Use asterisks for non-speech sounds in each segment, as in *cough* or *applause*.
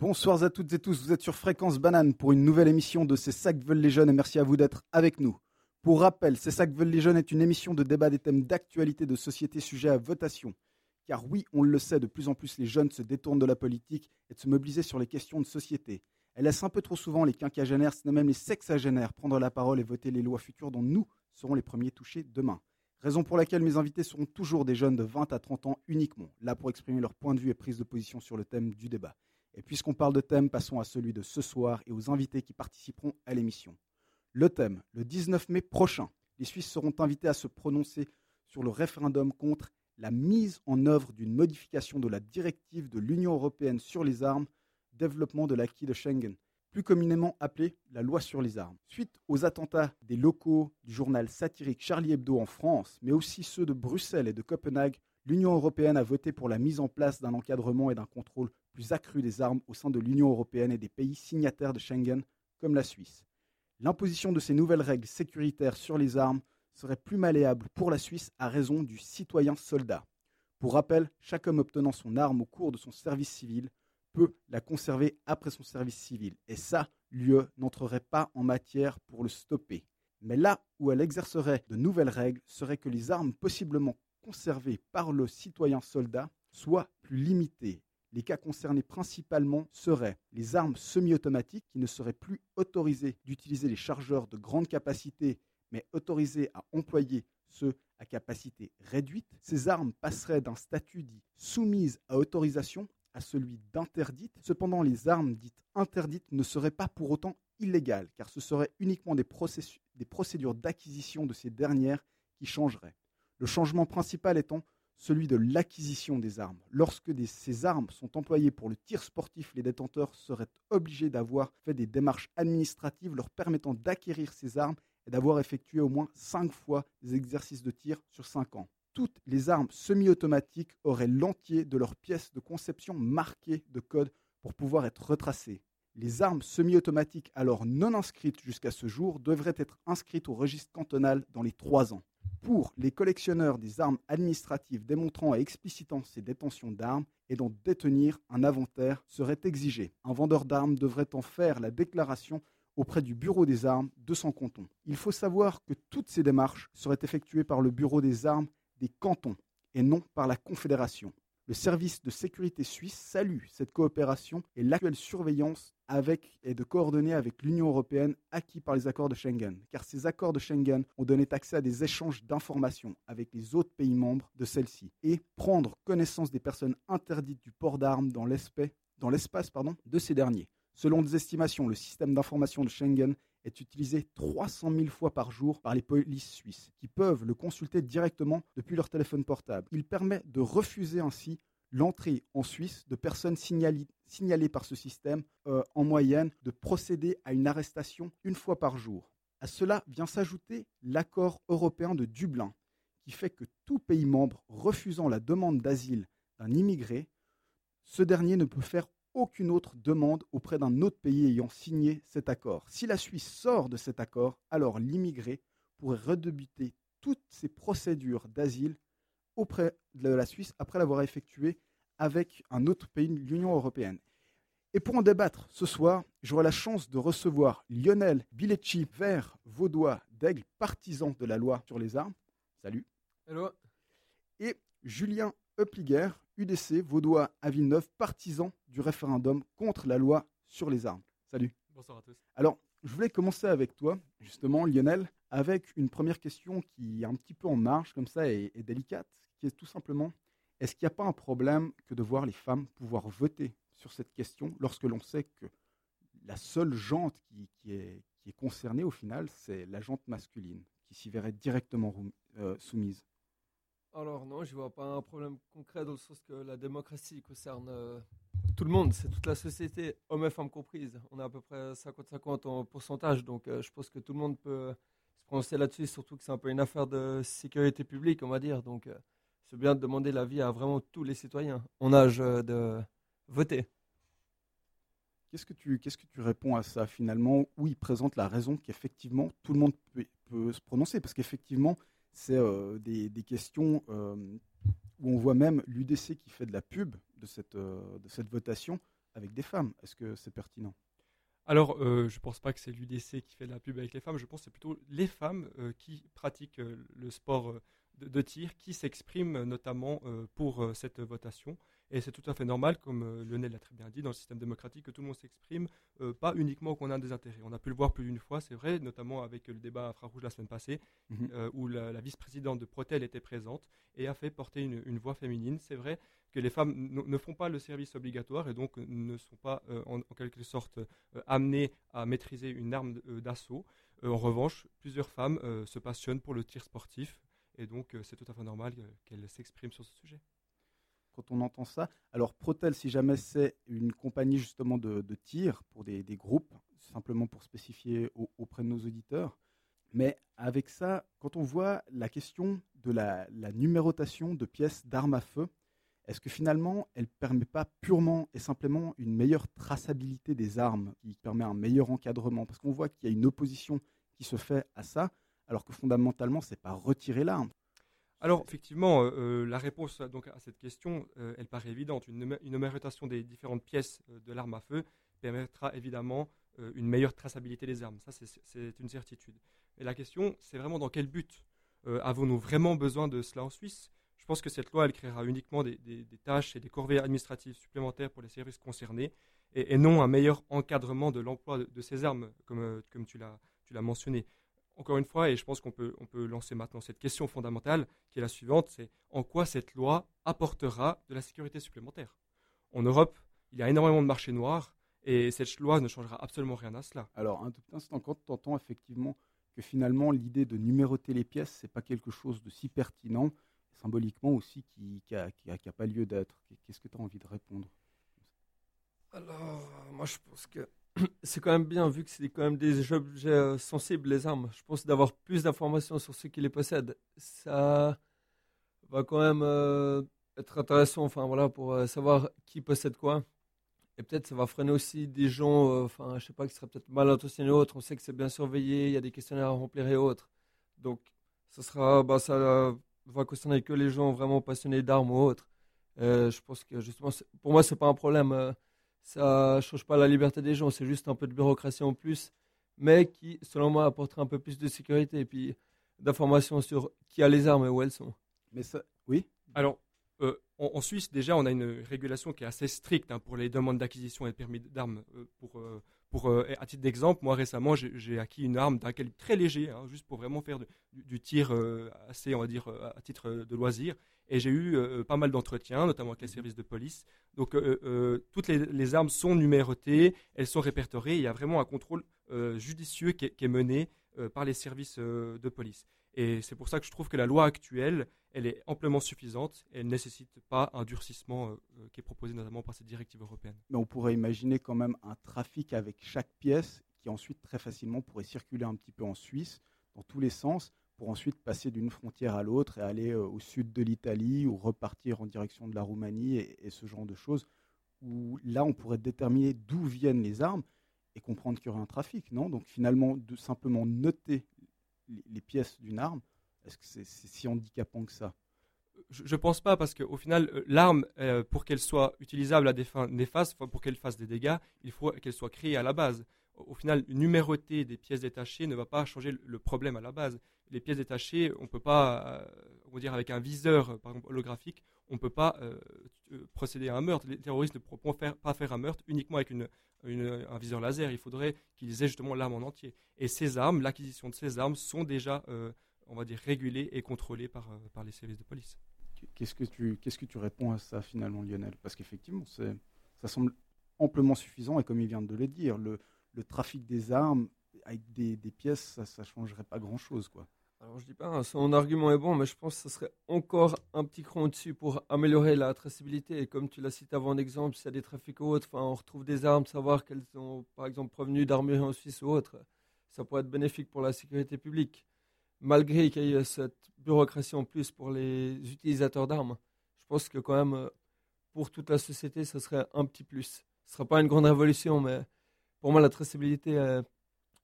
Bonsoir à toutes et tous, vous êtes sur Fréquence Banane pour une nouvelle émission de C'est ça veulent les jeunes et merci à vous d'être avec nous. Pour rappel, C'est ça veulent les jeunes est une émission de débat des thèmes d'actualité de société sujets à votation. Car oui, on le sait, de plus en plus les jeunes se détournent de la politique et de se mobiliser sur les questions de société. Elles laissent un peu trop souvent les quinquagénaires, sinon même les sexagénaires, prendre la parole et voter les lois futures dont nous serons les premiers touchés demain. Raison pour laquelle mes invités seront toujours des jeunes de 20 à 30 ans uniquement, là pour exprimer leur point de vue et prise de position sur le thème du débat. Et puisqu'on parle de thème, passons à celui de ce soir et aux invités qui participeront à l'émission. Le thème, le 19 mai prochain, les Suisses seront invités à se prononcer sur le référendum contre la mise en œuvre d'une modification de la directive de l'Union européenne sur les armes, développement de l'acquis de Schengen, plus communément appelée la loi sur les armes. Suite aux attentats des locaux du journal satirique Charlie Hebdo en France, mais aussi ceux de Bruxelles et de Copenhague, l'Union européenne a voté pour la mise en place d'un encadrement et d'un contrôle plus accru des armes au sein de l'Union européenne et des pays signataires de Schengen, comme la Suisse. L'imposition de ces nouvelles règles sécuritaires sur les armes serait plus malléable pour la Suisse à raison du citoyen soldat. Pour rappel, chaque homme obtenant son arme au cours de son service civil peut la conserver après son service civil. Et ça, l'UE n'entrerait pas en matière pour le stopper. Mais là où elle exercerait de nouvelles règles serait que les armes possiblement conservées par le citoyen soldat soient plus limitées. Les cas concernés principalement seraient les armes semi-automatiques qui ne seraient plus autorisées d'utiliser les chargeurs de grande capacité, mais autorisées à employer ceux à capacité réduite. Ces armes passeraient d'un statut dit soumise à autorisation à celui d'interdite. Cependant, les armes dites interdites ne seraient pas pour autant illégales, car ce seraient uniquement des, des procédures d'acquisition de ces dernières qui changeraient. Le changement principal étant celui de l'acquisition des armes. Lorsque ces armes sont employées pour le tir sportif, les détenteurs seraient obligés d'avoir fait des démarches administratives leur permettant d'acquérir ces armes et d'avoir effectué au moins cinq fois des exercices de tir sur cinq ans. Toutes les armes semi-automatiques auraient l'entier de leurs pièces de conception marquées de code pour pouvoir être retracées. Les armes semi-automatiques alors non inscrites jusqu'à ce jour devraient être inscrites au registre cantonal dans les trois ans pour les collectionneurs des armes administratives démontrant et explicitant ces détentions d'armes et dont détenir un inventaire serait exigé. Un vendeur d'armes devrait en faire la déclaration auprès du Bureau des armes de son canton. Il faut savoir que toutes ces démarches seraient effectuées par le Bureau des armes des cantons et non par la Confédération. Le service de sécurité suisse salue cette coopération et l'actuelle surveillance avec et de coordonner avec l'Union européenne acquis par les accords de Schengen, car ces accords de Schengen ont donné accès à des échanges d'informations avec les autres pays membres de celle-ci et prendre connaissance des personnes interdites du port d'armes dans l'espace de ces derniers. Selon des estimations, le système d'information de Schengen est utilisé 300 000 fois par jour par les polices suisses, qui peuvent le consulter directement depuis leur téléphone portable. Il permet de refuser ainsi l'entrée en Suisse de personnes signalées, par ce système, euh, en moyenne, de procéder à une arrestation une fois par jour. À cela vient s'ajouter l'accord européen de Dublin, qui fait que tout pays membre refusant la demande d'asile d'un immigré, ce dernier ne peut faire aucune autre demande auprès d'un autre pays ayant signé cet accord. Si la Suisse sort de cet accord, alors l'immigré pourrait redébuter toutes ses procédures d'asile auprès de la Suisse après l'avoir effectué avec un autre pays de l'Union européenne. Et pour en débattre ce soir, j'aurai la chance de recevoir Lionel Bilecci, vert vaudois d'Aigle, partisan de la loi sur les armes. Salut. Hello. Et Julien Uppliger, UDC vaudois à Villeneuve, partisan du référendum contre la loi sur les armes. Salut. Bonsoir à tous. Alors, je voulais commencer avec toi, justement, Lionel, avec une première question qui est un petit peu en marge, comme ça, et, délicate, qui est tout simplement, est-ce qu'il n'y a pas un problème que de voir les femmes pouvoir voter sur cette question lorsque l'on sait que la seule jante qui, est, qui est concernée au final, c'est la jante masculine, qui s'y verrait directement euh, soumise? Alors non, je vois pas un problème concret dans le sens que la démocratie concerne euh, tout le monde, c'est toute la société, hommes et femmes comprises. On est à peu près 50-50 en pourcentage, donc euh, je pense que tout le monde peut se prononcer là-dessus, surtout que c'est un peu une affaire de sécurité publique, on va dire. Donc euh, c'est bien de demander l'avis à vraiment tous les citoyens en âge de voter. Qu'est-ce que tu que tu réponds à ça finalement? Où il présente la raison qu'effectivement tout le monde peut se prononcer? Parce qu'effectivement c'est euh, des, questions euh, où on voit même l'UDC qui fait de la pub de cette, euh, de cette votation avec des femmes. Est-ce que c'est pertinent? Alors, je ne pense pas que c'est l'UDC qui fait de la pub avec les femmes, je pense que c'est plutôt les femmes qui pratiquent le sport de, tir qui s'expriment notamment pour cette votation. Et c'est tout à fait normal, comme euh, Lionel l'a très bien dit, dans le système démocratique, que tout le monde s'exprime, pas uniquement qu'on a des intérêts. On a pu le voir plus d'une fois, c'est vrai, notamment avec le débat infrarouge la semaine passée, mhm. où la, vice-présidente de Protel était présente et a fait porter une, voix féminine. C'est vrai que les femmes ne font pas le service obligatoire et donc ne sont pas en, quelque sorte amenées à maîtriser une arme d'assaut. en revanche, plusieurs femmes se passionnent pour le tir sportif, et donc, euh, c'est tout à fait normal qu'elle s'exprime sur ce sujet. Quand on entend ça, alors Protel, si jamais c'est une compagnie justement de, tir pour des, groupes, simplement pour spécifier auprès de nos auditeurs, mais avec ça, quand on voit la question de la, numérotation de pièces d'armes à feu, est-ce que finalement, elle ne permet pas purement et simplement une meilleure traçabilité des armes, qui permet un meilleur encadrement? Parce qu'on voit qu'il y a une opposition qui se fait à ça alors que fondamentalement, c'est pas retirer l'arme. Alors, effectivement, euh, euh, la réponse à cette question, euh, elle paraît évidente. Une, numérotation des différentes pièces de l'arme à feu permettra évidemment une meilleure traçabilité des armes. Ça, c'est une certitude. Et la question, c'est vraiment dans quel but Avons-nous vraiment besoin de cela en Suisse? Je pense que cette loi, elle créera uniquement des, tâches et des corvées administratives supplémentaires pour les services concernés, et, non un meilleur encadrement de l'emploi de, ces armes, comme tu l'as mentionné encore une fois, et je pense qu'on peut, on peut lancer maintenant cette question fondamentale, qui est la suivante, c'est en quoi cette loi apportera de la sécurité supplémentaire? En Europe, il y a énormément de marchés noirs, et cette loi ne changera absolument rien à cela. Alors, un tout petit instant, quand tu entends effectivement que finalement l'idée de numéroter les pièces, ce n'est pas quelque chose de si pertinent, symboliquement aussi, qui n'a qui pas lieu d'être, qu'est-ce que tu as envie de répondre? Alors, moi je pense que *coughs* c'est quand même bien, vu que c'est quand même des objets euh, sensibles, les armes. Je pense d'avoir plus d'informations sur ceux qui les possèdent. Ça va quand même euh, être intéressant, enfin voilà, pour euh, savoir qui possède quoi. Et peut-être ça va freiner aussi des gens, enfin je sais pas, qui seraient peut-être mal intentionnés ou autres. On sait que c'est bien surveillé, il y a des questionnaires à remplir et autres. Donc ça sera, bah, ça va concerner que les gens vraiment passionnés d'armes ou autres. je pense que justement, pour moi, c'est pas un problème ça ne change pas la liberté des gens, c'est juste un peu de bureaucratie en plus, mais qui, selon moi, apporterait un peu plus de sécurité et puis d'informations sur qui a les armes et où elles sont. Mais ça, oui? Alors, euh, en, Suisse, déjà, on a une régulation qui est assez stricte hein, pour les demandes d'acquisition et de permis d'armes. Euh, pour, euh, pour, à titre d'exemple, moi récemment, j'ai acquis une arme d'un calibre très léger, hein, juste pour vraiment faire du, tir assez, on va dire, à titre de loisir. Et j'ai eu euh, pas mal d'entretiens, notamment avec les services de police. Donc euh, euh, toutes les, armes sont numérotées, elles sont répertoriées. Il y a vraiment un contrôle judicieux qui est, mené par les services de police. Et c'est pour ça que je trouve que la loi actuelle, elle est amplement suffisante et elle ne nécessite pas un durcissement qui est proposé notamment par cette directive européenne. Mais on pourrait imaginer quand même un trafic avec chaque pièce qui ensuite très facilement pourrait circuler un petit peu en Suisse dans tous les sens pour ensuite passer d'une frontière à l'autre et aller euh, au sud de l'Italie ou repartir en direction de la Roumanie et, ce genre de choses, où là on pourrait déterminer d'où viennent les armes et comprendre qu'il y aurait un trafic, non? Donc finalement, de simplement noter les, pièces d'une arme, est-ce que c'est si handicapant que ça? Je ne pense pas parce qu'au final, euh, l'arme, euh, pour qu'elle soit utilisable à des fins néfastes, pour qu'elle fasse des dégâts, il faut qu'elle soit créée à la base. Au final, numéroter des pièces détachées ne va pas changer le problème à la base les pièces détachées, on ne peut pas, euh, on va dire avec un viseur holographique, on ne peut pas procéder à un meurtre. Les terroristes ne pourront pas faire un meurtre uniquement avec une, un viseur laser. Il faudrait qu'ils aient justement l'arme en entier. Et ces armes, l'acquisition de ces armes sont déjà, on va dire, régulées et contrôlées par, par les services de police. Qu'est-ce que tu, qu'est-ce que tu réponds à ça finalement, Lionel? Parce qu'effectivement, ça semble amplement suffisant et comme il vient de le dire, le, le trafic des armes avec des, des pièces, ça ne changerait pas grand-chose. quoi. Alors je dis pas, hein, son argument est bon, mais je pense que ce serait encore un petit cran au-dessus pour améliorer la traçabilité. Et comme tu l'as cité avant en exemple, s'il y a des trafics ou autres, on retrouve des armes, savoir qu'elles sont par exemple provenues d'armureries en Suisse ou autre, ça pourrait être bénéfique pour la sécurité publique. Malgré qu'il y ait cette bureaucratie en plus pour les utilisateurs d'armes, je pense que quand même, pour toute la société, ce serait un petit plus. Ce ne sera pas une grande révolution, mais pour moi, la traçabilité, euh,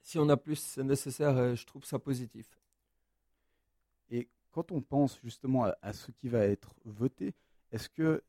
si on a plus, c'est nécessaire et je trouve ça positif. Et quand on pense justement à, ce qui va être voté, est-ce que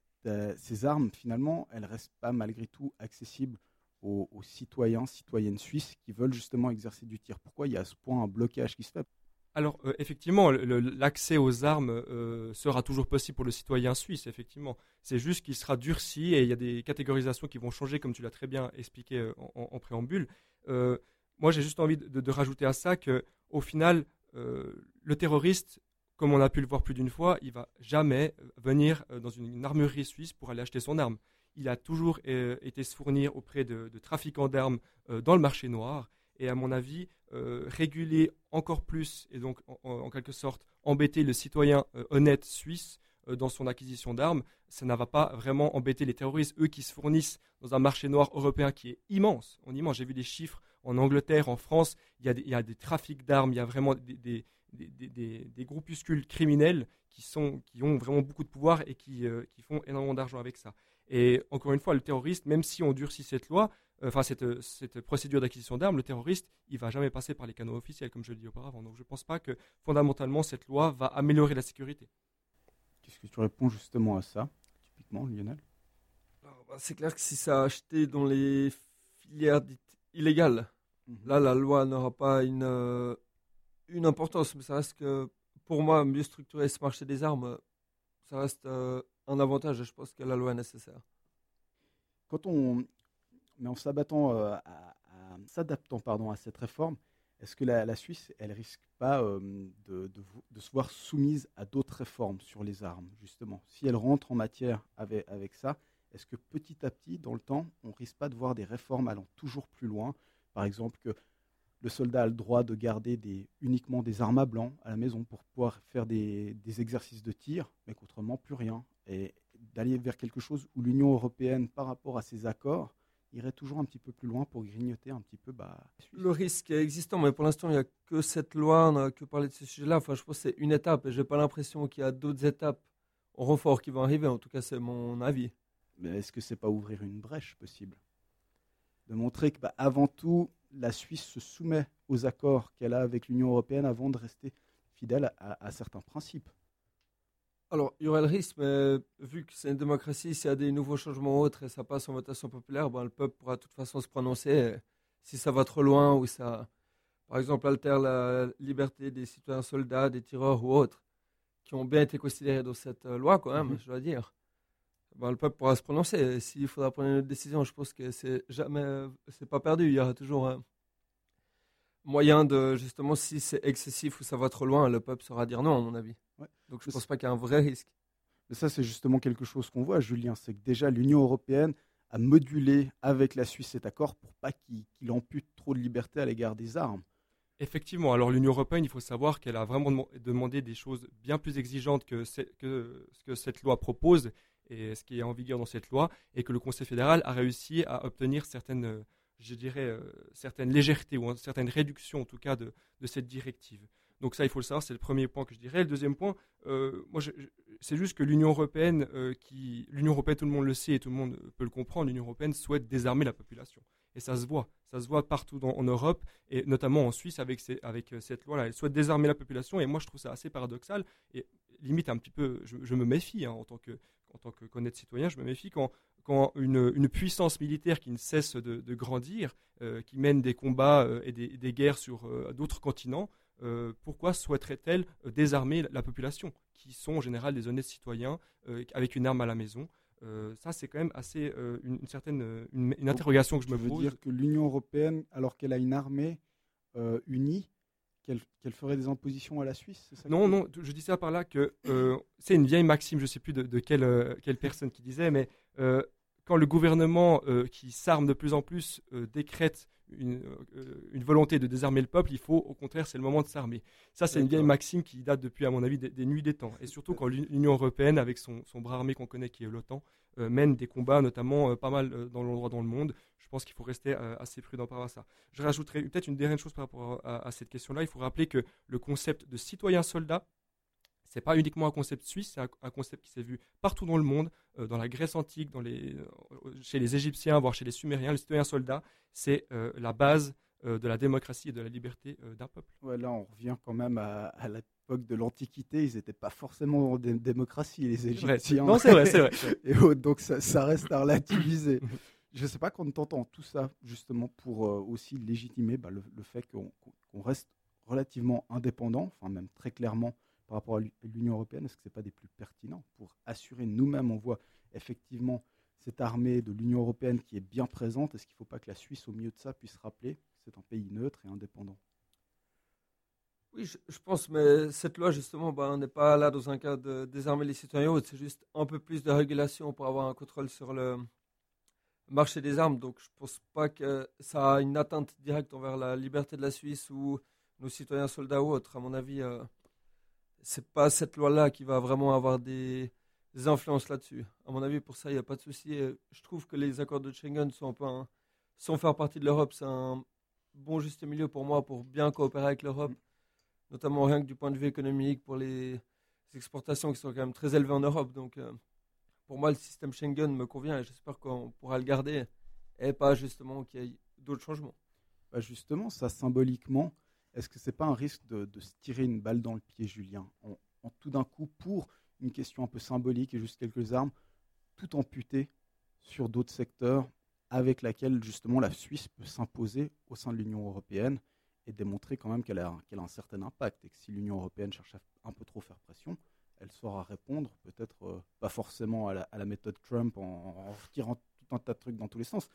ces armes, finalement, elles restent pas malgré tout accessibles aux, citoyens, citoyennes suisses qui veulent justement exercer du tir? Pourquoi il y a à ce point un blocage qui se fait? Alors euh, effectivement, l'accès aux armes euh, sera toujours possible pour le citoyen suisse, effectivement. C'est juste qu'il sera durci et il y a des catégorisations qui vont changer, comme tu l'as très bien expliqué euh, en, préambule. moi, j'ai juste envie de, rajouter à ça que, au final, le terroriste, comme on a pu le voir plus d'une fois, il va jamais venir dans une, armerie suisse pour aller acheter son arme. Il a toujours été se fournir auprès de trafiquants d'armes dans le marché noir et à mon avis, euh, réguler encore plus et donc en, quelque sorte embêter le citoyen euh, honnête suisse euh, dans son acquisition d'armes, ça ne va pas vraiment embêter les terroristes, eux qui se fournissent dans un marché noir européen qui est immense. On immense. J'ai vu des chiffres en Angleterre, en France, il y a des, il y a des trafics d'armes, il y a vraiment des, des, des, des, groupuscules criminels qui, sont, qui ont vraiment beaucoup de pouvoir et qui, qui font énormément d'argent avec ça. Et encore une fois, le terroriste, même si on durcit cette loi, enfin cette, cette, procédure d'acquisition d'armes, le terroriste, il va jamais passer par les canaux officiels, comme je l'ai dit auparavant. Donc je ne pense pas que fondamentalement cette loi va améliorer la sécurité. Qu'est-ce que tu réponds justement à ça, typiquement, Lionel? Bah, C'est clair que si ça a acheté dans les filières dites illégales, là la loi n'aura pas une, euh, une importance, mais ça reste que pour moi, mieux structurer ce marché des armes, ça reste euh, un avantage je pense que la loi est nécessaire. Quand on, mais en s'abattant, euh, à, s'adaptant cette réforme, est-ce que la, Suisse, elle risque pas euh, de, de, se voir soumise à d'autres réformes sur les armes, justement? Si elle rentre en matière avec, avec ça, est-ce que petit à petit, dans le temps, on risque pas de voir des réformes allant toujours plus loin Par exemple, que le soldat a le droit de garder des, uniquement des armes à blanc à la maison pour pouvoir faire des, des exercices de tir, mais qu'autrement plus rien. Et d'aller vers quelque chose où l'Union européenne, par rapport à ses accords, irait toujours un petit peu plus loin pour grignoter un petit peu bah, le risque est existant, mais pour l'instant, il n'y a que cette loi, on n'a que parlé de ce sujet-là. Enfin, je pense que c'est une étape et je n'ai pas l'impression qu'il y a d'autres étapes en renfort qui vont arriver. En tout cas, c'est mon avis. Mais est-ce que c'est pas ouvrir une brèche possible? De montrer que, bah, avant tout, la Suisse se soumet aux accords qu'elle a avec l'Union européenne avant de rester fidèle à certains principes. Alors, il y aurait le risque, mais vu que c'est une démocratie, s'il y a des nouveaux changements autres et ça passe en votation populaire, ben, le peuple pourra de toute façon se prononcer. Si ça va trop loin ou ça, par exemple, altère la liberté des citoyens soldats, des tireurs ou autres, qui ont bien été considérés dans cette euh, loi, quand même, mhm. je dois dire, ben, le peuple pourra se prononcer. S'il faudra prendre une décision, je pense que c'est jamais, c'est pas perdu. Il y aura toujours un moyen de, justement, si c'est excessif ou ça va trop loin, le peuple saura dire non, à mon avis. Donc je ne pense pas qu'il y a un vrai risque. Mais ça, c'est justement quelque chose qu'on voit, Julien, c'est que déjà l'Union européenne a modulé avec la Suisse cet accord pour pas qu'il ampute trop de liberté à l'égard des armes. Effectivement, alors l'Union européenne, il faut savoir qu'elle a vraiment demandé des choses bien plus exigeantes que, ce que cette loi propose et ce qui est en vigueur dans cette loi, et que le Conseil fédéral a réussi à obtenir certaines, je dirais, euh, certaines légèretés ou certaines réductions en tout cas de cette directive. Donc ça, il faut le savoir, c'est le premier point que je dirais. Le deuxième point, euh, moi, c'est juste que l'Union européenne, euh, qui, l'Union européenne, tout le monde le sait et tout le monde peut le comprendre, l'Union européenne souhaite désarmer la population. Et ça se voit, ça se voit partout en Europe et notamment en Suisse avec, euh, cette loi-là. Elle souhaite désarmer la population et moi je trouve ça assez paradoxal et limite un petit peu, je, me méfie hein, en tant que en tant que connaître citoyen, je me méfie quand, quand une, une, puissance militaire qui ne cesse de, grandir, qui mène des combats et des, des, guerres sur d'autres continents, euh, pourquoi souhaiterait-elle euh, désarmer la population, qui sont en général des honnêtes citoyens euh, avec une arme à la maison ça, c'est quand même assez une, certaine une, interrogation que je me pose. dire que l'Union européenne, alors qu'elle a une armée unie, qu'elle ferait des impositions à la Suisse Non, non, je dis ça par là que c'est une vieille maxime, je ne sais plus de, quelle, quelle, personne qui disait, mais quand le gouvernement qui s'arme de plus en plus décrète une, euh, une, volonté de désarmer le peuple, il faut au contraire, c'est le moment de s'armer. Ça, c'est une vieille maxime qui date depuis, à mon avis, des, nuits des temps. Et surtout quand l'Union européenne, avec son, son bras armé qu'on connaît, qui est l'OTAN, euh, mène des combats, notamment euh, pas mal dans l'endroit dans le monde. Je pense qu'il faut rester assez prudent par rapport à ça. Je rajouterai peut-être une dernière chose par rapport à, à cette question-là. Il faut rappeler que le concept de citoyen-soldat, c'est pas uniquement un concept suisse, c'est un, concept qui s'est vu partout dans le monde, euh, dans la Grèce antique, dans les, euh, chez les Égyptiens, voire chez les Sumériens. Le citoyen soldat, c'est euh, la base de la démocratie et de la liberté d'un peuple. Ouais, là, on revient quand même à, l'époque de l'Antiquité. Ils n'étaient pas forcément en démocratie, les Égyptiens. Non, c'est vrai, c'est vrai. *laughs* et donc, ça, reste à relativiser. *laughs* Je ne sais pas quand on entend tout ça, justement, pour aussi légitimer bah, le, fait qu'on reste relativement indépendant, enfin même très clairement par rapport à l'Union européenne, est-ce que ce n'est pas des plus pertinents pour assurer nous-mêmes, on voit effectivement cette armée de l'Union européenne qui est bien présente, est-ce qu'il ne faut pas que la Suisse, au milieu de ça, puisse rappeler que c'est un pays neutre et indépendant? Oui, je, pense, mais cette loi, justement, bah, on n'est pas là dans un cas de désarmer les citoyens, c'est juste un peu plus de régulation pour avoir un contrôle sur le marché des armes. Donc je ne pense pas que ça a une atteinte directe envers la liberté de la Suisse ou nos citoyens soldats ou autres. À mon avis, euh, c'est pas cette loi-là qui va vraiment avoir des, influences là-dessus. À mon avis, pour ça, il n'y a pas de souci. Je trouve que les accords de Schengen sont un peu sans faire partie de l'Europe, c'est un bon juste milieu pour moi pour bien coopérer avec l'Europe, notamment rien que du point de vue économique pour les exportations qui sont quand même très élevées en Europe. Donc, euh, pour moi, le système Schengen me convient et j'espère qu'on pourra le garder et pas justement qu'il y ait d'autres changements. Bah, justement, ça symboliquement, est-ce que ce n'est pas un risque de, se tirer une balle dans le pied, Julien, en, tout d'un coup, pour une question un peu symbolique et juste quelques armes, tout amputer sur d'autres secteurs avec laquelle justement la Suisse peut s'imposer au sein de l'Union européenne et démontrer quand même qu'elle a, un certain impact et que si l'Union européenne cherche à un peu trop faire pression, elle saura répondre, peut-être euh, pas forcément à la, méthode Trump en, en, retirant tout un tas de trucs dans tous les sens,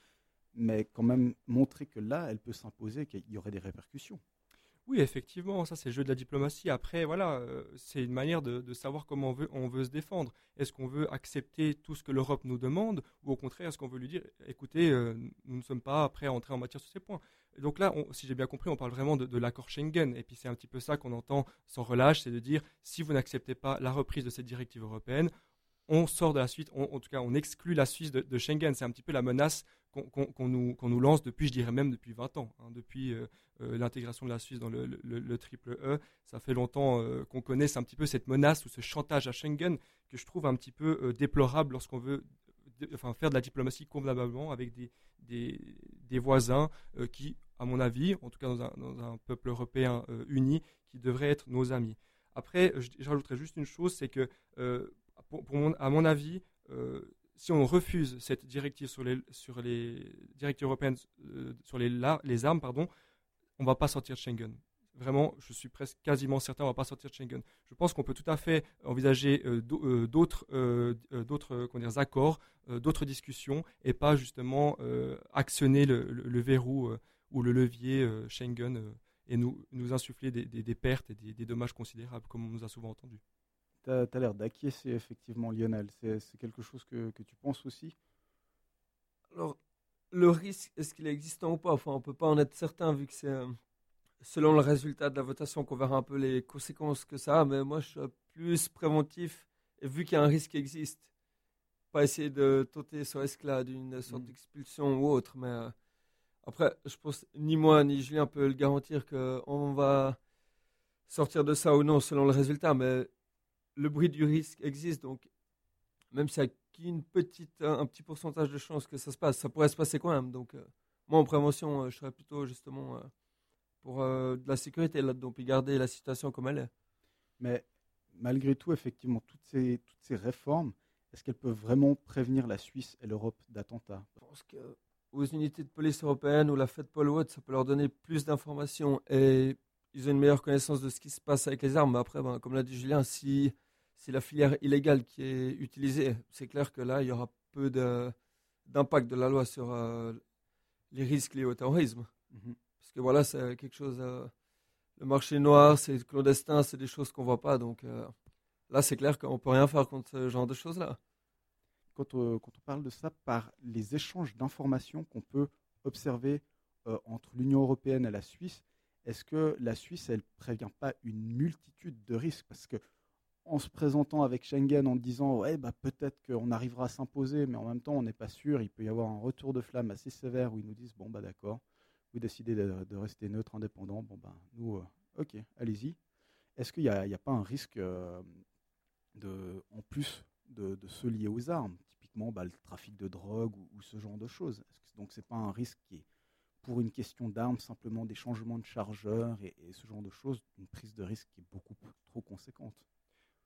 mais quand même montrer que là, elle peut s'imposer, qu'il y aurait des répercussions. Oui, effectivement, ça c'est le jeu de la diplomatie. Après, voilà, euh, c'est une manière de, savoir comment on veut, on veut se défendre. Est-ce qu'on veut accepter tout ce que l'Europe nous demande ou au contraire, est-ce qu'on veut lui dire, écoutez, euh, nous ne sommes pas prêts à entrer en matière sur ces points? Donc là, si j'ai bien compris, on parle vraiment de, l'accord Schengen. Et puis c'est un petit peu ça qu'on entend sans relâche, c'est de dire, si vous n'acceptez pas la reprise de cette directive européenne, on sort de la suite, en tout cas on exclut la Suisse de, Schengen. C'est un petit peu la menace qu'on nous, lance depuis, je dirais même depuis 20 ans, hein, depuis euh, euh, l'intégration de la Suisse dans le, triple E. Ça fait longtemps euh, qu'on connaisse un petit peu cette menace ou ce chantage à Schengen que je trouve un petit peu déplorable lorsqu'on veut faire de la diplomatie convenablement avec des, voisins qui, à mon avis, en tout cas dans un, peuple européen uni, qui devraient être nos amis. Après, je, juste une chose, c'est que, à mon avis, si on refuse cette directive sur les, euh, armes, on va pas sortir de Schengen. Vraiment, je suis presque quasiment certain, on va pas sortir de Schengen. Je pense qu'on peut tout à fait envisager euh, euh, d'autres, accords, d'autres discussions, et pas justement actionner le, verrou ou le levier Schengen et nous, insuffler des, des, pertes et des, des dommages considérables, comme on nous a souvent entendu. Tu as, l'air d'acquiescer effectivement, Lionel. C'est quelque chose que, que, tu penses aussi? Alors, le risque, est-ce qu'il est existant ou pas? Enfin, on ne peut pas en être certain vu que c'est euh, selon le résultat de la votation qu'on verra un peu les conséquences que ça a. Mais moi, je suis plus préventif et vu qu'il y a un risque qui existe, pas essayer de tenter sur esclade d'une sorte mm. d'expulsion ou autre. Mais euh, après, je pense ni moi ni Julien peut le garantir qu'on va sortir de ça ou non selon le résultat. Mais le bruit du risque existe. Donc, même s'il y a qu'une petite, un, petit pourcentage de chance que ça se passe, ça pourrait se passer quand même. Donc, euh, moi, en prévention, euh, je serais plutôt justement euh, pour de la sécurité là-dedans, puis garder la situation comme elle est. Mais malgré tout, effectivement, toutes ces, toutes ces réformes, est-ce qu'elles peuvent vraiment prévenir la Suisse et l'Europe d'attentats? Je pense qu'aux unités de police européennes ou la Paul Watt, ça peut leur donner plus d'informations et ils ont une meilleure connaissance de ce qui se passe avec les armes. Mais après, ben, comme l'a dit Julien, si, si la filière illégale qui est utilisée, c'est clair que là, il y aura peu d'impact de, la loi sur euh, les risques liés au terrorisme. Mhm. Parce que voilà, c'est quelque chose. Euh, le marché noir, c'est clandestin, c'est des choses qu'on ne voit pas. Donc euh, là, c'est clair qu'on ne peut rien faire contre ce genre de choses-là. Quand, quand, on parle de ça, par les échanges d'informations qu'on peut observer entre l'Union européenne et la Suisse, est-ce que la Suisse, elle prévient pas une multitude de risques? Parce que en se présentant avec Schengen en disant ouais bah peut-être qu'on arrivera à s'imposer, mais en même temps on n'est pas sûr, il peut y avoir un retour de flamme assez sévère où ils nous disent bon bah d'accord, vous décidez de, rester neutre, indépendant, bon bah nous euh, ok allez-y. Est-ce qu'il n'y a, pas un risque euh, de, en plus de, se lier aux armes, typiquement bah, le trafic de drogue ou, ce genre de choses? Donc c'est pas un risque qui est pour une question d'armes, simplement des changements de chargeurs et, ce genre de choses, une prise de risque qui est beaucoup trop conséquente?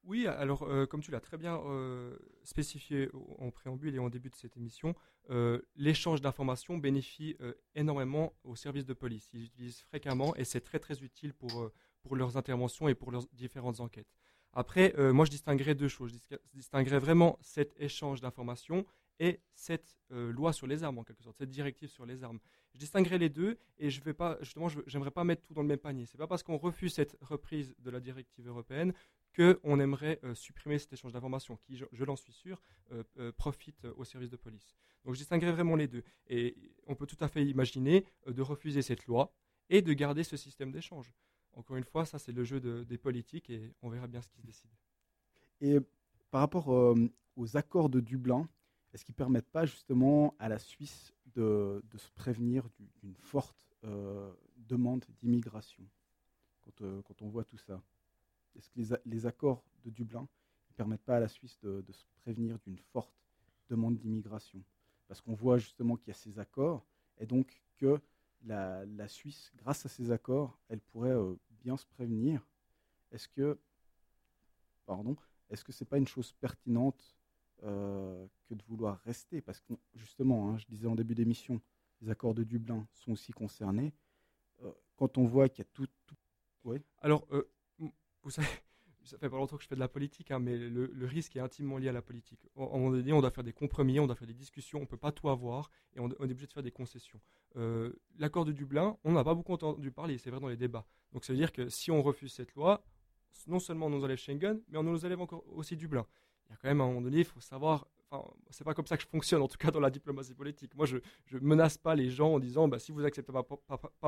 Oui, alors euh, comme tu l'as très bien euh, spécifié en préambule et en début de cette émission, euh, l'échange d'informations bénéficie énormément aux services de police. Ils l'utilisent fréquemment et c'est très très utile pour, leurs interventions et pour leurs différentes enquêtes. Après, moi je distinguerais deux choses. Je distinguerais vraiment cet échange d'informations et cette loi sur les armes en quelque sorte, cette directive sur les armes. Je distinguerai les deux et je vais pas, justement, je n'aimerais pas mettre tout dans le même panier. C'est pas parce qu'on refuse cette reprise de la directive européenne qu'on aimerait euh, supprimer cet échange d'informations qui, je, l'en suis sûr, euh, euh, profite aux services de police. Donc je distinguerai vraiment les deux. Et on peut tout à fait imaginer de refuser cette loi et de garder ce système d'échange. Encore une fois, ça c'est le jeu des politiques et on verra bien ce qui se décide. Et par rapport aux accords de Dublin, est-ce qu'ils ne permettent pas justement à la Suisse de, se prévenir d'une forte demande d'immigration quand, on voit tout ça? Est-ce que les, accords de Dublin ne permettent pas à la Suisse de, se prévenir d'une forte demande d'immigration? Parce qu'on voit justement qu'il y a ces accords et donc que la, Suisse, grâce à ces accords, elle pourrait euh, bien se prévenir. Est-ce que, pardon, est-ce que c'est pas une chose pertinente euh, que de vouloir rester? Parce que justement, hein, je disais en début d'émission, les accords de Dublin sont aussi concernés. Euh, quand on voit qu'il y a tout, tout... vous savez, ça fait pas longtemps que je fais de la politique, hein, mais le, risque est intimement lié à la politique. À un moment donné, on doit faire des compromis, on doit faire des discussions, on ne peut pas tout avoir, et on, est obligé de faire des concessions. Euh, l'accord de Dublin, on n'a pas beaucoup entendu parler, c'est vrai dans les débats. Donc ça veut dire que si on refuse cette loi, non seulement on nous enlève Schengen, mais on nous enlève encore aussi Dublin. Il y a quand même un moment donné, il faut savoir c'est pas comme ça que je fonctionne, en tout cas dans la diplomatie politique. Moi, je ne menace pas les gens en disant bah, si vous acceptez pas,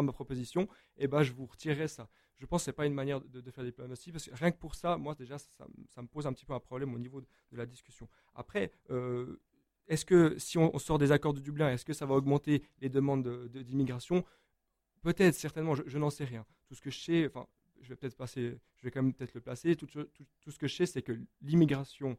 ma proposition, eh ben, je vous retirerai ça. Je pense que ce n'est pas une manière de, faire la diplomatie, parce que rien que pour ça, moi, déjà, ça, me pose un petit peu un problème au niveau de, la discussion. Après, euh, est-ce que si on, sort des accords de Dublin, est-ce que ça va augmenter les demandes d'immigration? Peut-être, certainement, je, n'en sais rien. Tout ce que je sais, enfin, je vais peut-être passer, je vais quand même peut-être le placer. Tout, ce que je sais, c'est que l'immigration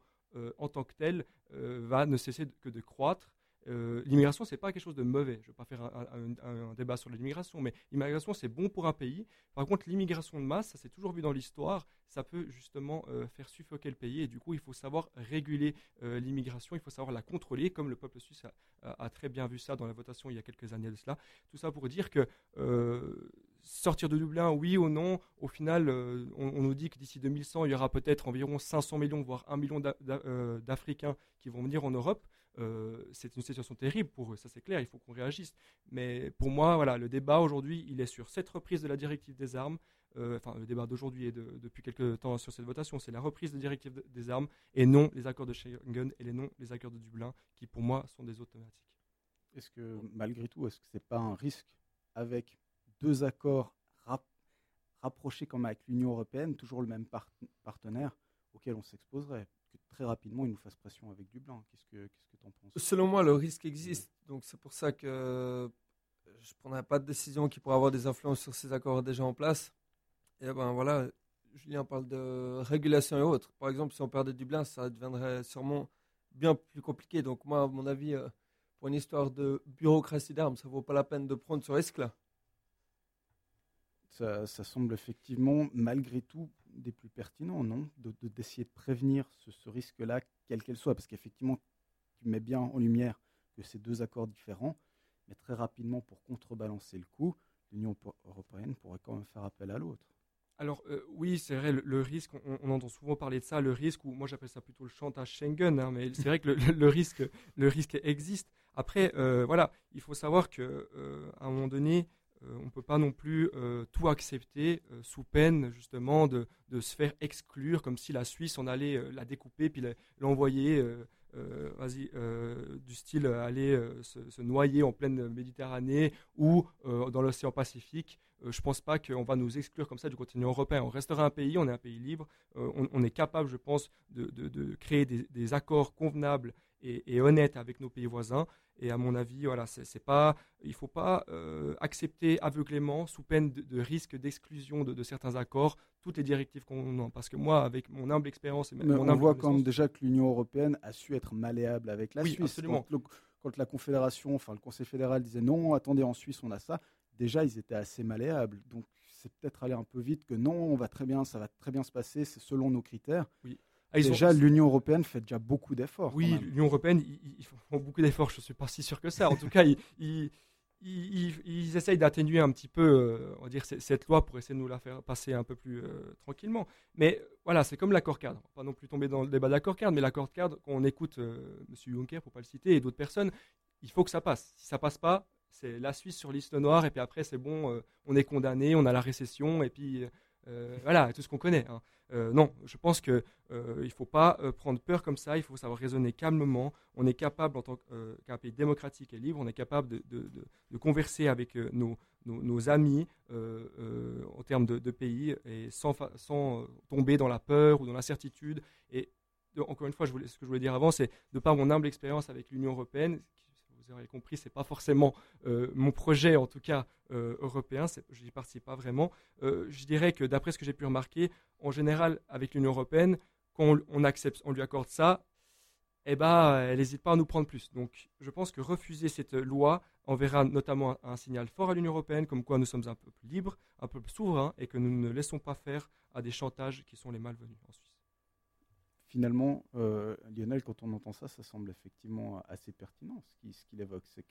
en tant que telle euh, va ne cesser que de croître. Euh, l'immigration, ce n'est pas quelque chose de mauvais. Je ne vais pas faire un, débat sur l'immigration, mais l'immigration, c'est bon pour un pays. Par contre, l'immigration de masse, ça s'est toujours vu dans l'histoire, ça peut justement faire suffoquer le pays. Et du coup, il faut savoir réguler l'immigration, il faut savoir la contrôler, comme le peuple suisse a, très bien vu ça dans la votation il y a quelques années de cela. Tout ça pour dire que sortir de Dublin, oui ou non Au final, euh, on, nous dit que d'ici 2100, il y aura peut-être environ 500 millions, voire 1 million euh, d'Africains qui vont venir en Europe. Euh, c'est une situation terrible pour eux, ça c'est clair, il faut qu'on réagisse. Mais pour moi, voilà, le débat aujourd'hui, il est sur cette reprise de la directive des armes. enfin, le débat d'aujourd'hui et depuis quelques temps sur cette votation, c'est la reprise de la directive des armes et non les accords de Schengen et les non les accords de Dublin, qui pour moi sont des automatiques. Est-ce que malgré tout, est-ce que c'est pas un risque avec deux accords rapprochés comme avec l'Union européenne, toujours le même partenaire auquel on s'exposerait. Que très rapidement, il nous fasse pression avec Dublin. Qu'est-ce que tu en penses? Selon moi, le risque existe. Donc c'est pour ça que je ne prendrai pas de décision qui pourrait avoir des influences sur ces accords déjà en place. Et ben voilà, Julien parle de régulation et autres. Par exemple, si on perdait Dublin, ça deviendrait sûrement bien plus compliqué. Donc moi, à mon avis, euh, pour une histoire de bureaucratie d'armes, ça vaut pas la peine de prendre ce risque-là ça, semble effectivement, malgré tout, des plus pertinents, non D'essayer de, prévenir ce, risque-là, quel qu'elle soit, parce qu'effectivement, tu mets bien en lumière que c'est deux accords différents, mais très rapidement, pour contrebalancer le coup, l'Union européenne pourrait quand même faire appel à l'autre. Alors euh, oui, c'est vrai, le, risque, on, entend souvent parler de ça, le risque, ou moi j'appelle ça plutôt le chantage Schengen, hein, mais c'est vrai que le, risque, le risque existe. Après, euh, voilà, il faut savoir qu'à euh, un moment donné, on ne peut pas non plus euh, tout accepter euh, sous peine justement de, se faire exclure, comme si la Suisse, on allait la découper puis l'envoyer, vas-y, du style aller se, noyer en pleine Méditerranée ou dans l'océan Pacifique. je ne pense pas qu'on va nous exclure comme ça du continent européen. On restera un pays, on est un pays libre, on, est capable, je pense, de, créer des, accords convenables et honnêtes avec nos pays voisins. Et à mon avis, voilà, c'est pas, il ne faut pas euh, accepter aveuglément, sous peine de, risque d'exclusion de, certains accords, toutes les directives qu'on a. Parce que moi, avec mon humble expérience et mon on voit quand même déjà que l'Union européenne a su être malléable avec la Suisse. Absolument. Quand, quand la Confédération, enfin le Conseil fédéral disait non, attendez, en Suisse on a ça, déjà ils étaient assez malléables. Donc c'est peut-être aller un peu vite que non, on va très bien, ça va très bien se passer, c'est selon nos critères. Oui. Ah, déjà, l'Union européenne fait déjà beaucoup d'efforts. Oui, l'Union européenne, ils, font beaucoup d'efforts. Je ne suis pas si sûr que ça. En tout cas, *laughs* ils, ils, essayent d'atténuer un petit peu, euh, on va dire, cette loi pour essayer de nous la faire passer un peu plus euh, tranquillement. Mais voilà, c'est comme l'accord cadre. Pas non plus tomber dans le débat d'accord cadre, mais l'accord cadre, quand on écoute euh, M. Juncker, pour pas le citer, et d'autres personnes, il faut que ça passe. Si ça passe pas, c'est la Suisse sur liste noire, et puis après, c'est bon, on est condamné, on a la récession, et puis voilà, tout ce qu'on connaît. Hein. Euh, non, je pense qu'il euh, ne faut pas euh, prendre peur comme ça, il faut savoir raisonner calmement. On est capable, en tant qu'un pays démocratique et libre, on est capable de, converser avec nos, amis en termes de, pays et sans, tomber dans la peur ou dans l'incertitude. Et encore une fois, ce que je voulais dire avant, c'est de par mon humble expérience avec l'Union européenne, vous avez compris, c'est pas forcément euh, mon projet, en tout cas euh, européen. Je n'y participe pas vraiment. Euh, je dirais que d'après ce que j'ai pu remarquer, en général, avec l'Union européenne, quand on, accepte, on lui accorde ça, eh ben, elle n'hésite pas à nous prendre plus. Donc, je pense que refuser cette loi enverra notamment un, signal fort à l'Union européenne, comme quoi nous sommes un peu plus libres, un peu plus souverains, et que nous ne laissons pas faire à des chantages qui sont les malvenus finalement, euh, Lionel, quand on entend ça, ça semble effectivement assez pertinent ce qu'il évoque. C'est que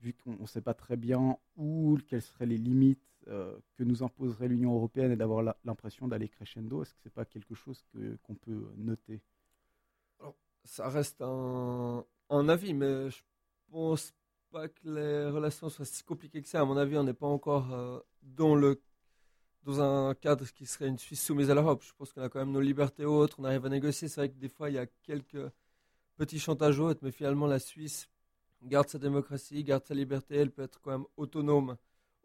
vu qu'on ne sait pas très bien où, quelles seraient les limites euh, que nous imposerait l'Union européenne et d'avoir l'impression d'aller crescendo, est-ce que ce n'est pas quelque chose qu'on peut noter? Alors, Ça reste un, avis, mais je pense pas que les relations soient si compliquées que ça. À mon avis, on n'est pas encore euh, dans le dans un cadre qui serait une Suisse soumise à l'Europe. Je pense qu'on a quand même nos libertés autres, on arrive à négocier. C'est vrai que des fois, il y a quelques petits chantages autres, mais finalement, la Suisse garde sa démocratie, garde sa liberté, elle peut être quand même autonome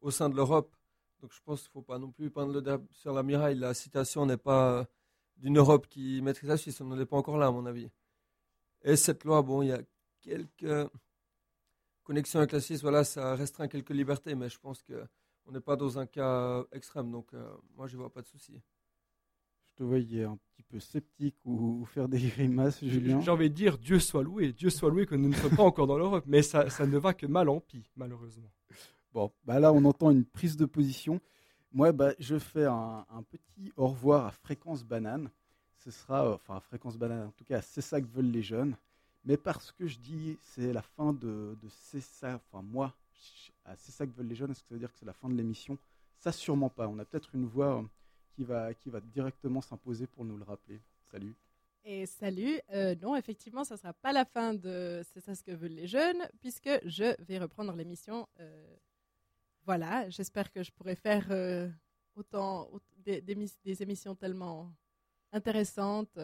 au sein de l'Europe. Donc je pense qu'il ne faut pas non plus prendre le sur la miraille. La citation n'est pas d'une Europe qui maîtrise la Suisse, on n'en est pas encore là, à mon avis. Et cette loi, bon, il y a quelques connexions avec la Suisse, voilà, ça restreint quelques libertés, mais je pense que on n'est pas dans un cas extrême, donc euh, moi je vois pas de souci. Je te voyais un petit peu sceptique ou, faire des grimaces, Julien. J'ai envie de dire Dieu soit loué, Dieu soit loué que nous ne sommes pas encore dans l'Europe, mais ça, ça, ne va que mal en pis, malheureusement. Bon, bah là on entend une prise de position. Moi, bah, je fais un, petit au revoir à Fréquence Banane. Ce sera, euh, enfin à Fréquence Banane, en tout cas, c'est ça que veulent les jeunes. Mais parce que je dis c'est la fin de, de c'est ça, enfin moi, ah, c'est ça que veulent les jeunes, est-ce que ça veut dire que c'est la fin de l'émission? Ça, sûrement pas. On a peut-être une voix euh, qui va, qui va directement s'imposer pour nous le rappeler. Salut. Et salut. Euh, non, effectivement, ça ne sera pas la fin de C'est ça ce que veulent les jeunes, puisque je vais reprendre l'émission. Euh, voilà, j'espère que je pourrai faire autant, des, des, émissions tellement intéressantes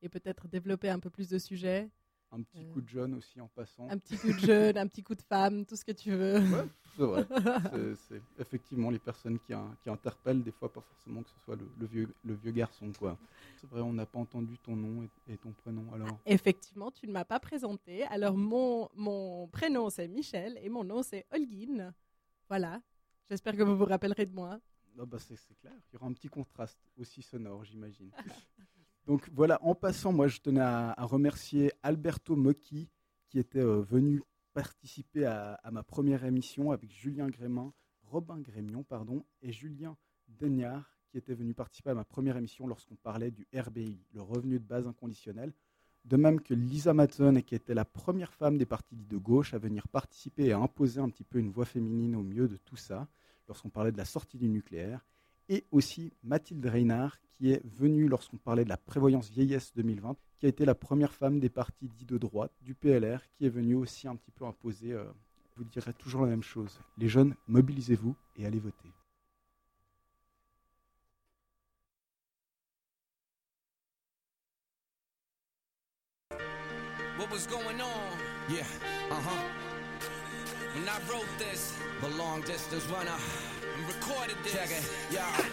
et peut-être développer un peu plus de sujets. Un petit coup de jeune aussi en passant. Un petit coup de jeune, un petit coup de femme, tout ce que tu veux. Ouais, c'est vrai. *laughs* c'est effectivement les personnes qui, qui, interpellent, des fois pas forcément que ce soit le, vieux, le vieux garçon. quoi. C'est vrai, on n'a pas entendu ton nom et, ton prénom. Alors. Effectivement, tu ne m'as pas présenté. Alors mon, mon prénom c'est Michel et mon nom c'est Holguine. Voilà. J'espère que vous vous rappellerez de moi. Ah bah c'est clair, il y aura un petit contraste aussi sonore, j'imagine. *laughs* Donc voilà, en passant, moi je tenais à, remercier Alberto Mocchi qui était euh, venu participer à, ma première émission avec Julien Grémin, Robin Grémion et Julien Deniard qui était venu participer à ma première émission lorsqu'on parlait du RBI, le revenu de base inconditionnel. De même que Lisa Matzon, qui était la première femme des partis de gauche à venir participer et à imposer un petit peu une voix féminine au milieu de tout ça, lorsqu'on parlait de la sortie du nucléaire et aussi Mathilde Reynard, qui est venue lorsqu'on parlait de la prévoyance vieillesse 2020, qui a été la première femme des partis dits de droite, du PLR, qui est venue aussi un petit peu imposer, euh, je vous dirais toujours la même chose. Les jeunes, mobilisez-vous et allez voter. Uh-huh. This, distance runner. and recorded this. Check it, yeah.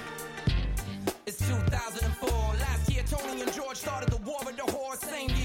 It's 2004. Last year, Tony and George started the war with the horse. Same